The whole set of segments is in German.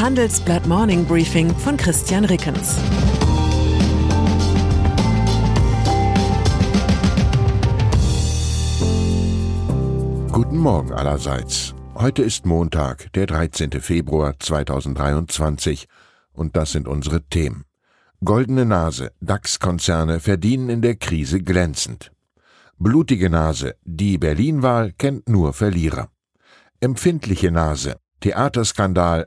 Handelsblatt Morning Briefing von Christian Rickens. Guten Morgen allerseits. Heute ist Montag, der 13. Februar 2023 und das sind unsere Themen. Goldene Nase, DAX-Konzerne verdienen in der Krise glänzend. Blutige Nase, die Berlin-Wahl kennt nur Verlierer. Empfindliche Nase, Theaterskandal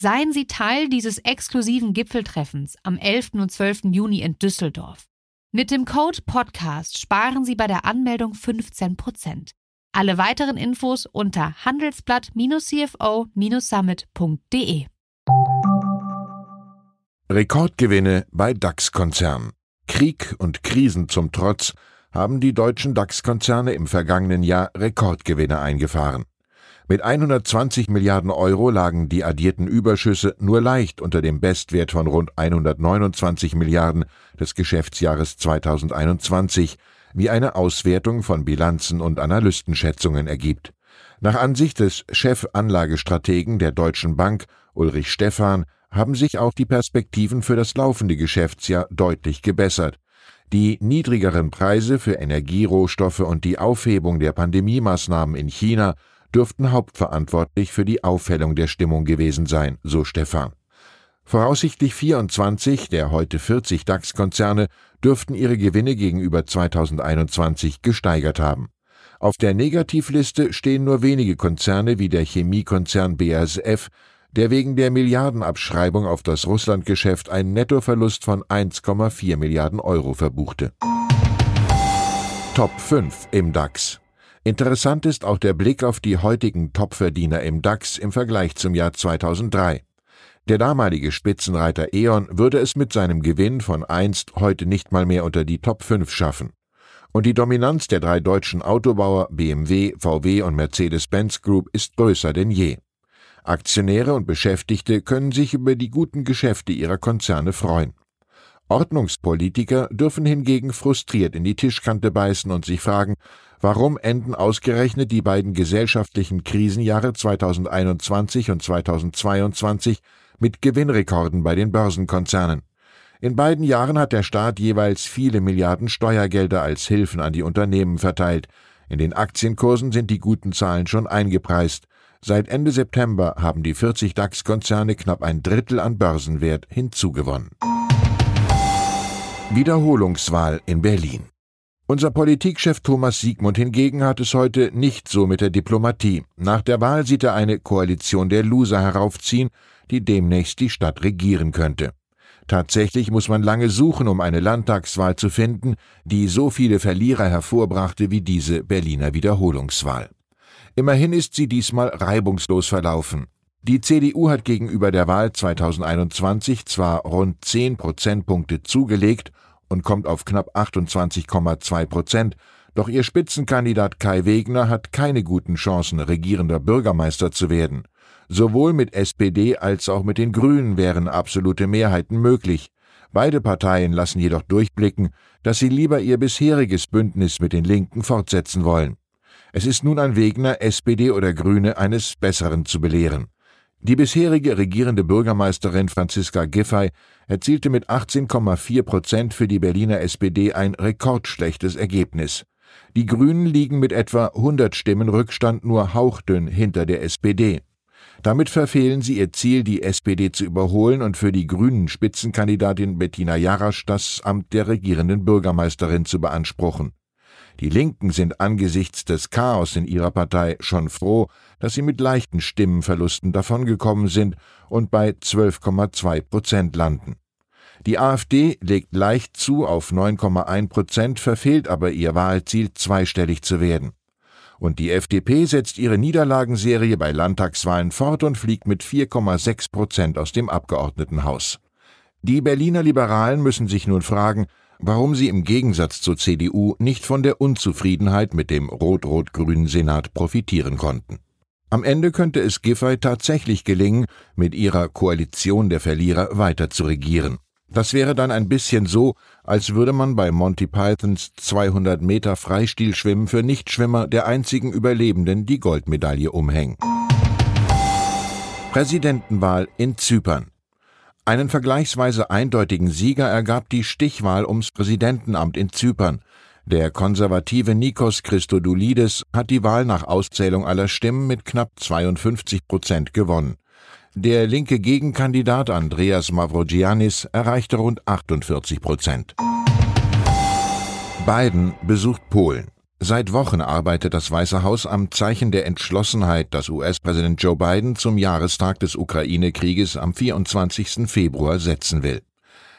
Seien Sie Teil dieses exklusiven Gipfeltreffens am 11. und 12. Juni in Düsseldorf. Mit dem Code Podcast sparen Sie bei der Anmeldung 15%. Alle weiteren Infos unter handelsblatt-cfo-summit.de. Rekordgewinne bei DAX-Konzernen. Krieg und Krisen zum Trotz haben die deutschen DAX-Konzerne im vergangenen Jahr Rekordgewinne eingefahren. Mit 120 Milliarden Euro lagen die addierten Überschüsse nur leicht unter dem Bestwert von rund 129 Milliarden des Geschäftsjahres 2021, wie eine Auswertung von Bilanzen und Analystenschätzungen ergibt. Nach Ansicht des Chefanlagestrategen der Deutschen Bank, Ulrich Stephan, haben sich auch die Perspektiven für das laufende Geschäftsjahr deutlich gebessert. Die niedrigeren Preise für Energierohstoffe und die Aufhebung der Pandemiemaßnahmen in China dürften hauptverantwortlich für die Aufhellung der Stimmung gewesen sein, so Stephan. Voraussichtlich 24 der heute 40 DAX-Konzerne dürften ihre Gewinne gegenüber 2021 gesteigert haben. Auf der Negativliste stehen nur wenige Konzerne wie der Chemiekonzern BASF, der wegen der Milliardenabschreibung auf das Russlandgeschäft einen Nettoverlust von 1,4 Milliarden Euro verbuchte. Top 5 im DAX. Interessant ist auch der Blick auf die heutigen Topverdiener im DAX im Vergleich zum Jahr 2003. Der damalige Spitzenreiter E.ON würde es mit seinem Gewinn von einst heute nicht mal mehr unter die Top 5 schaffen. Und die Dominanz der drei deutschen Autobauer BMW, VW und Mercedes-Benz Group ist größer denn je. Aktionäre und Beschäftigte können sich über die guten Geschäfte ihrer Konzerne freuen. Ordnungspolitiker dürfen hingegen frustriert in die Tischkante beißen und sich fragen, warum enden ausgerechnet die beiden gesellschaftlichen Krisenjahre 2021 und 2022 mit Gewinnrekorden bei den Börsenkonzernen. In beiden Jahren hat der Staat jeweils viele Milliarden Steuergelder als Hilfen an die Unternehmen verteilt. In den Aktienkursen sind die guten Zahlen schon eingepreist. Seit Ende September haben die 40 DAX-Konzerne knapp ein Drittel an Börsenwert hinzugewonnen. Wiederholungswahl in Berlin. Unser Politikchef Thomas Siegmund hingegen hat es heute nicht so mit der Diplomatie. Nach der Wahl sieht er eine Koalition der Loser heraufziehen, die demnächst die Stadt regieren könnte. Tatsächlich muss man lange suchen, um eine Landtagswahl zu finden, die so viele Verlierer hervorbrachte wie diese Berliner Wiederholungswahl. Immerhin ist sie diesmal reibungslos verlaufen. Die CDU hat gegenüber der Wahl 2021 zwar rund 10 Prozentpunkte zugelegt und kommt auf knapp 28,2 Prozent. Doch ihr Spitzenkandidat Kai Wegner hat keine guten Chancen, regierender Bürgermeister zu werden. Sowohl mit SPD als auch mit den Grünen wären absolute Mehrheiten möglich. Beide Parteien lassen jedoch durchblicken, dass sie lieber ihr bisheriges Bündnis mit den Linken fortsetzen wollen. Es ist nun an Wegner, SPD oder Grüne eines Besseren zu belehren. Die bisherige regierende Bürgermeisterin Franziska Giffey erzielte mit 18,4 Prozent für die Berliner SPD ein rekordschlechtes Ergebnis. Die Grünen liegen mit etwa 100 Stimmen Rückstand nur hauchdünn hinter der SPD. Damit verfehlen sie ihr Ziel, die SPD zu überholen und für die grünen Spitzenkandidatin Bettina Jarasch das Amt der regierenden Bürgermeisterin zu beanspruchen. Die Linken sind angesichts des Chaos in ihrer Partei schon froh, dass sie mit leichten Stimmenverlusten davongekommen sind und bei 12,2 Prozent landen. Die AfD legt leicht zu auf 9,1 Prozent, verfehlt aber ihr Wahlziel, zweistellig zu werden. Und die FDP setzt ihre Niederlagenserie bei Landtagswahlen fort und fliegt mit 4,6 Prozent aus dem Abgeordnetenhaus. Die Berliner Liberalen müssen sich nun fragen, warum sie im Gegensatz zur CDU nicht von der Unzufriedenheit mit dem rot-rot-grünen Senat profitieren konnten. Am Ende könnte es Giffey tatsächlich gelingen, mit ihrer Koalition der Verlierer weiter zu regieren. Das wäre dann ein bisschen so, als würde man bei Monty Pythons 200 Meter Freistilschwimmen für Nichtschwimmer der einzigen Überlebenden die Goldmedaille umhängen. Präsidentenwahl in Zypern. Einen vergleichsweise eindeutigen Sieger ergab die Stichwahl ums Präsidentenamt in Zypern. Der konservative Nikos Christodoulidis hat die Wahl nach Auszählung aller Stimmen mit knapp 52 Prozent gewonnen. Der linke Gegenkandidat Andreas Mavrogiannis erreichte rund 48 Prozent. Biden besucht Polen. Seit Wochen arbeitet das Weiße Haus am Zeichen der Entschlossenheit, das US-Präsident Joe Biden zum Jahrestag des Ukraine-Krieges am 24. Februar setzen will.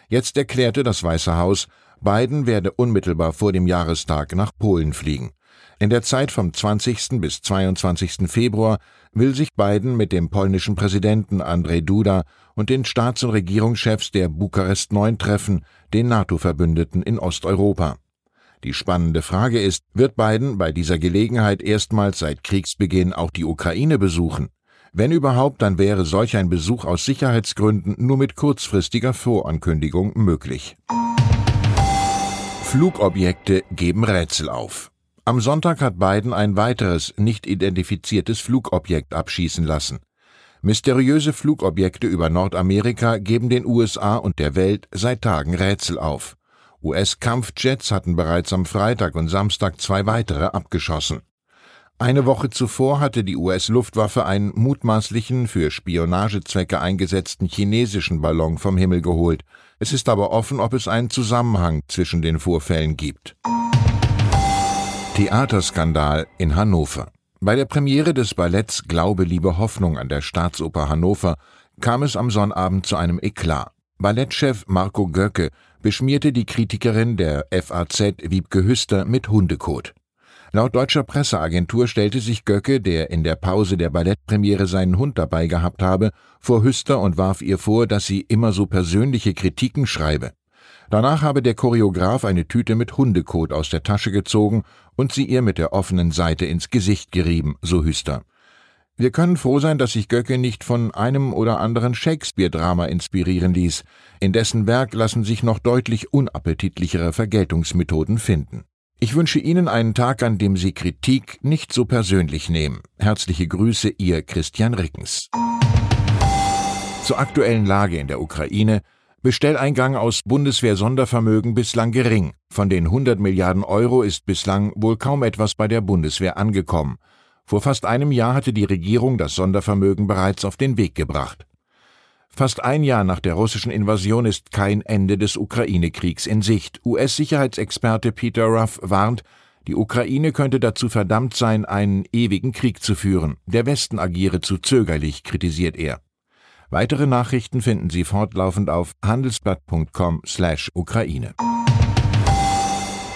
Jetzt erklärte das Weiße Haus, Biden werde unmittelbar vor dem Jahrestag nach Polen fliegen. In der Zeit vom 20. bis 22. Februar will sich Biden mit dem polnischen Präsidenten Andrzej Duda und den Staats- und Regierungschefs der Bukarest 9 treffen, den NATO-Verbündeten in Osteuropa. Die spannende Frage ist, wird Biden bei dieser Gelegenheit erstmals seit Kriegsbeginn auch die Ukraine besuchen? Wenn überhaupt, dann wäre solch ein Besuch aus Sicherheitsgründen nur mit kurzfristiger Vorankündigung möglich. Flugobjekte geben Rätsel auf. Am Sonntag hat Biden ein weiteres nicht identifiziertes Flugobjekt abschießen lassen. Mysteriöse Flugobjekte über Nordamerika geben den USA und der Welt seit Tagen Rätsel auf. US-Kampfjets hatten bereits am Freitag und Samstag zwei weitere abgeschossen. Eine Woche zuvor hatte die US-Luftwaffe einen mutmaßlichen für Spionagezwecke eingesetzten chinesischen Ballon vom Himmel geholt. Es ist aber offen, ob es einen Zusammenhang zwischen den Vorfällen gibt. Theaterskandal in Hannover. Bei der Premiere des Balletts Glaube, Liebe, Hoffnung an der Staatsoper Hannover kam es am Sonnabend zu einem Eklat. Ballettchef Marco Göcke beschmierte die Kritikerin der FAZ Wiebke Hüster mit Hundekot. Laut deutscher Presseagentur stellte sich Göcke, der in der Pause der Ballettpremiere seinen Hund dabei gehabt habe, vor Hüster und warf ihr vor, dass sie immer so persönliche Kritiken schreibe. Danach habe der Choreograf eine Tüte mit Hundekot aus der Tasche gezogen und sie ihr mit der offenen Seite ins Gesicht gerieben, so Hüster. Wir können froh sein, dass sich Göcke nicht von einem oder anderen Shakespeare-Drama inspirieren ließ. In dessen Werk lassen sich noch deutlich unappetitlichere Vergeltungsmethoden finden. Ich wünsche Ihnen einen Tag, an dem Sie Kritik nicht so persönlich nehmen. Herzliche Grüße, Ihr Christian Rickens. Zur aktuellen Lage in der Ukraine. Bestelleingang aus Bundeswehr-Sondervermögen bislang gering. Von den 100 Milliarden Euro ist bislang wohl kaum etwas bei der Bundeswehr angekommen. Vor fast einem Jahr hatte die Regierung das Sondervermögen bereits auf den Weg gebracht. Fast ein Jahr nach der russischen Invasion ist kein Ende des Ukraine-Kriegs in Sicht. US-Sicherheitsexperte Peter Ruff warnt, die Ukraine könnte dazu verdammt sein, einen ewigen Krieg zu führen. Der Westen agiere zu zögerlich, kritisiert er. Weitere Nachrichten finden Sie fortlaufend auf handelsblatt.com/Ukraine.